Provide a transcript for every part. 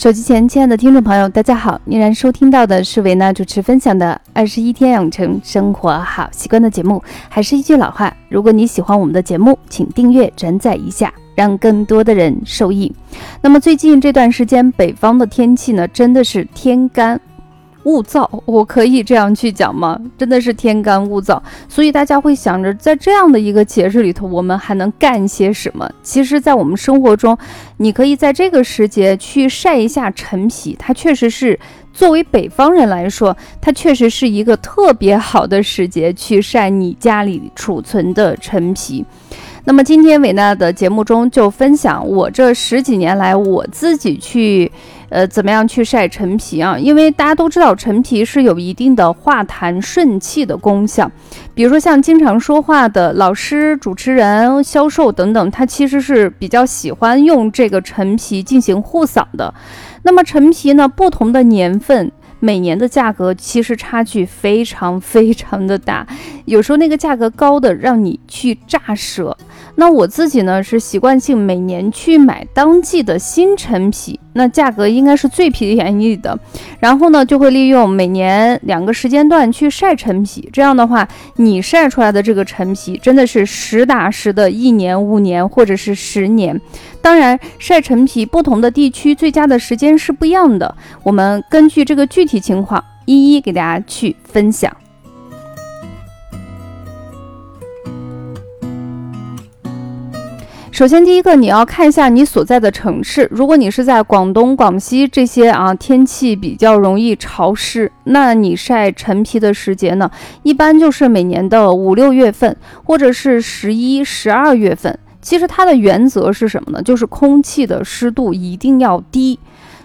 手机前，亲爱的听众朋友，大家好！依然收听到的是维娜主持分享的《二十一天养成生活好习惯》的节目。还是一句老话，如果你喜欢我们的节目，请订阅、转载一下，让更多的人受益。那么最近这段时间，北方的天气呢，真的是天干。物燥，我可以这样去讲吗？真的是天干物燥，所以大家会想着，在这样的一个节日里头，我们还能干些什么？其实，在我们生活中，你可以在这个时节去晒一下陈皮，它确实是作为北方人来说，它确实是一个特别好的时节去晒你家里储存的陈皮。那么今天伟娜的节目中就分享我这十几年来我自己去。呃，怎么样去晒陈皮啊？因为大家都知道陈皮是有一定的化痰顺气的功效。比如说像经常说话的老师、主持人、销售等等，他其实是比较喜欢用这个陈皮进行护嗓的。那么陈皮呢，不同的年份。每年的价格其实差距非常非常的大，有时候那个价格高的让你去炸舌。那我自己呢是习惯性每年去买当季的新陈皮，那价格应该是最便宜的。然后呢就会利用每年两个时间段去晒陈皮，这样的话你晒出来的这个陈皮真的是实打实的一年、五年或者是十年。当然，晒陈皮不同的地区最佳的时间是不一样的。我们根据这个具体情况，一一给大家去分享。首先，第一个你要看一下你所在的城市。如果你是在广东、广西这些啊，天气比较容易潮湿，那你晒陈皮的时节呢，一般就是每年的五六月份，或者是十一、十二月份。其实它的原则是什么呢？就是空气的湿度一定要低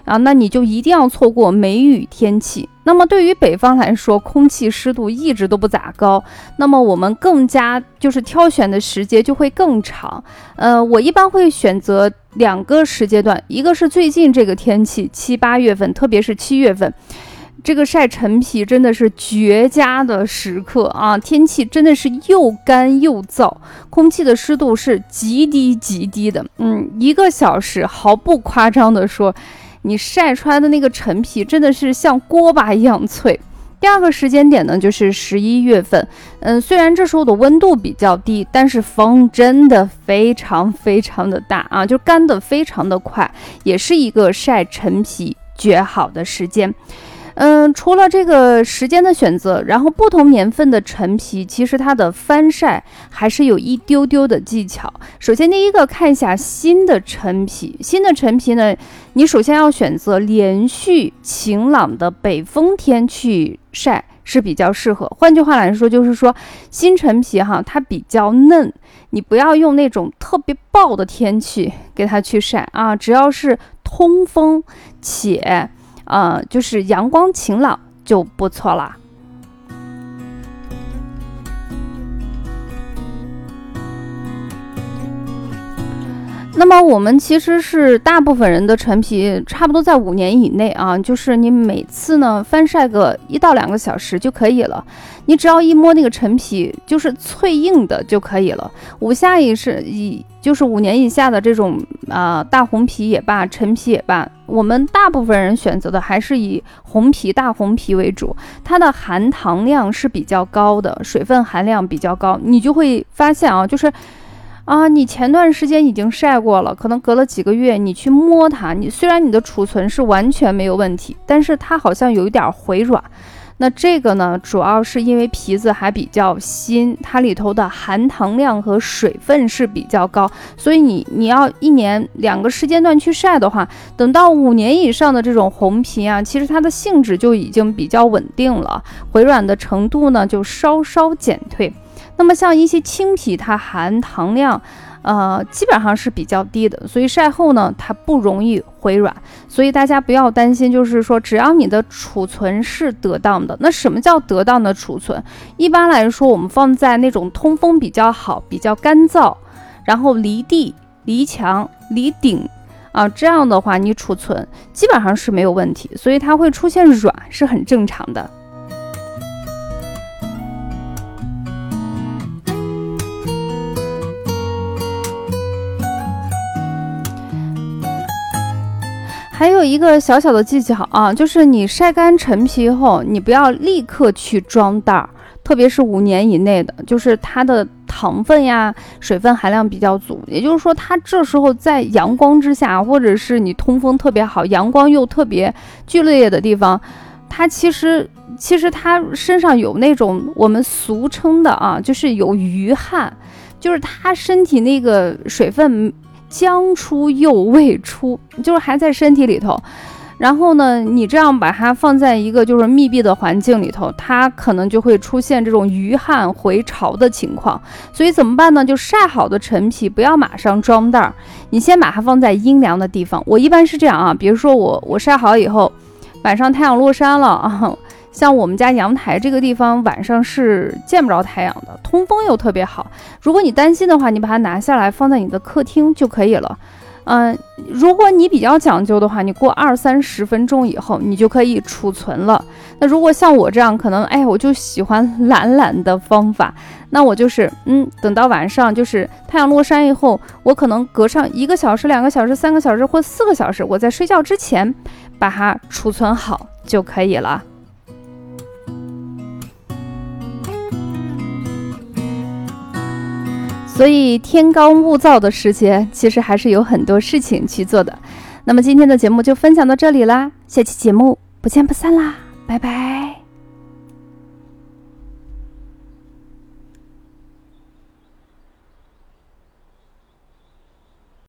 啊，那你就一定要错过梅雨天气。那么对于北方来说，空气湿度一直都不咋高，那么我们更加就是挑选的时节就会更长。呃，我一般会选择两个时间段，一个是最近这个天气七八月份，特别是七月份。这个晒陈皮真的是绝佳的时刻啊！天气真的是又干又燥，空气的湿度是极低极低的。嗯，一个小时毫不夸张的说，你晒出来的那个陈皮真的是像锅巴一样脆。第二个时间点呢，就是十一月份。嗯，虽然这时候的温度比较低，但是风真的非常非常的大啊，就干的非常的快，也是一个晒陈皮绝好的时间。嗯，除了这个时间的选择，然后不同年份的陈皮，其实它的翻晒还是有一丢丢的技巧。首先，第一个看一下新的陈皮，新的陈皮呢，你首先要选择连续晴朗的北风天去晒是比较适合。换句话来说，就是说新陈皮哈，它比较嫩，你不要用那种特别暴的天气给它去晒啊，只要是通风且。呃，就是阳光晴朗就不错了。那么我们其实是大部分人的陈皮差不多在五年以内啊，就是你每次呢翻晒个一到两个小时就可以了。你只要一摸那个陈皮，就是脆硬的就可以了。五下也是以就是五年以下的这种啊大红皮也罢，陈皮也罢，我们大部分人选择的还是以红皮大红皮为主，它的含糖量是比较高的，水分含量比较高，你就会发现啊，就是。啊，你前段时间已经晒过了，可能隔了几个月，你去摸它，你虽然你的储存是完全没有问题，但是它好像有一点回软。那这个呢，主要是因为皮子还比较新，它里头的含糖量和水分是比较高，所以你你要一年两个时间段去晒的话，等到五年以上的这种红皮啊，其实它的性质就已经比较稳定了，回软的程度呢就稍稍减退。那么像一些青皮，它含糖量，呃，基本上是比较低的，所以晒后呢，它不容易回软。所以大家不要担心，就是说，只要你的储存是得当的，那什么叫得当的储存？一般来说，我们放在那种通风比较好、比较干燥，然后离地、离墙、离顶啊，这样的话你储存基本上是没有问题。所以它会出现软是很正常的。还有一个小小的技巧啊，就是你晒干陈皮后，你不要立刻去装袋儿，特别是五年以内的，就是它的糖分呀、水分含量比较足。也就是说，它这时候在阳光之下，或者是你通风特别好、阳光又特别剧烈的地方，它其实其实它身上有那种我们俗称的啊，就是有余汗，就是它身体那个水分。将出又未出，就是还在身体里头。然后呢，你这样把它放在一个就是密闭的环境里头，它可能就会出现这种余汗回潮的情况。所以怎么办呢？就晒好的陈皮不要马上装袋儿，你先把它放在阴凉的地方。我一般是这样啊，比如说我我晒好以后，晚上太阳落山了啊。像我们家阳台这个地方，晚上是见不着太阳的，通风又特别好。如果你担心的话，你把它拿下来放在你的客厅就可以了。嗯，如果你比较讲究的话，你过二三十分钟以后，你就可以储存了。那如果像我这样，可能哎，我就喜欢懒懒的方法，那我就是嗯，等到晚上就是太阳落山以后，我可能隔上一个小时、两个小时、三个小时或四个小时，我在睡觉之前把它储存好就可以了。所以天高物燥的时节，其实还是有很多事情去做的。那么今天的节目就分享到这里啦，下期节目不见不散啦，拜拜。